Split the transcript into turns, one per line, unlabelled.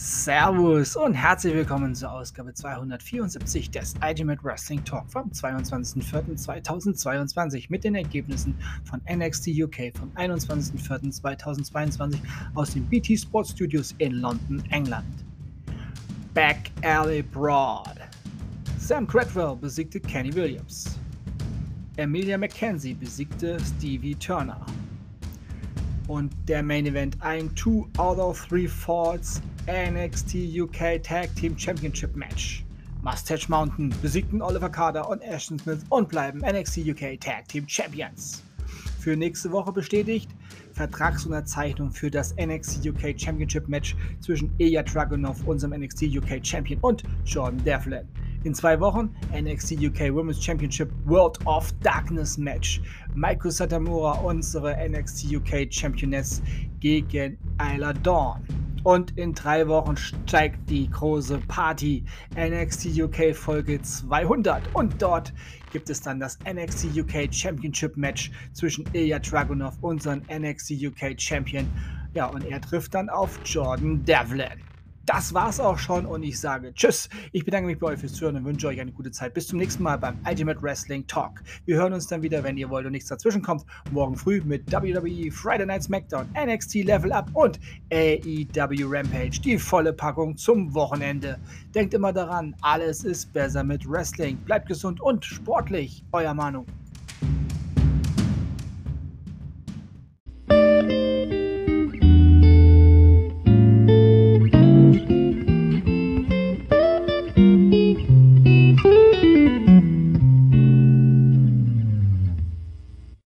Servus und herzlich willkommen zur Ausgabe 274 des Ultimate Wrestling Talk vom 22.04.2022 mit den Ergebnissen von NXT UK vom 21.04.2022 aus den BT Sports Studios in London, England. Back Alley Broad. Sam Cradwell besiegte Kenny Williams. Emilia McKenzie besiegte Stevie Turner. Und der Main Event ein 2 out of 3 Falls NXT UK Tag Team Championship Match. Mustache Mountain besiegten Oliver Carter und Ashton Smith und bleiben NXT UK Tag Team Champions. Für nächste Woche bestätigt Vertragsunterzeichnung für das NXT UK Championship Match zwischen Ilya Dragunov, unserem NXT UK Champion, und Jordan Devlin. In zwei Wochen NXT UK Women's Championship World of Darkness Match. Maiko Satamura, unsere NXT UK Championess, gegen Isla Dawn. Und in drei Wochen steigt die große Party NXT UK Folge 200. Und dort gibt es dann das NXT UK Championship Match zwischen Ilya Dragunov, unseren NXT UK Champion. Ja, und er trifft dann auf Jordan Devlin. Das war's auch schon und ich sage Tschüss. Ich bedanke mich bei euch fürs Zuhören und wünsche euch eine gute Zeit. Bis zum nächsten Mal beim Ultimate Wrestling Talk. Wir hören uns dann wieder, wenn ihr wollt und nichts dazwischen kommt. Morgen früh mit WWE Friday Night SmackDown, NXT Level Up und AEW Rampage. Die volle Packung zum Wochenende. Denkt immer daran, alles ist besser mit Wrestling. Bleibt gesund und sportlich. Euer Manu.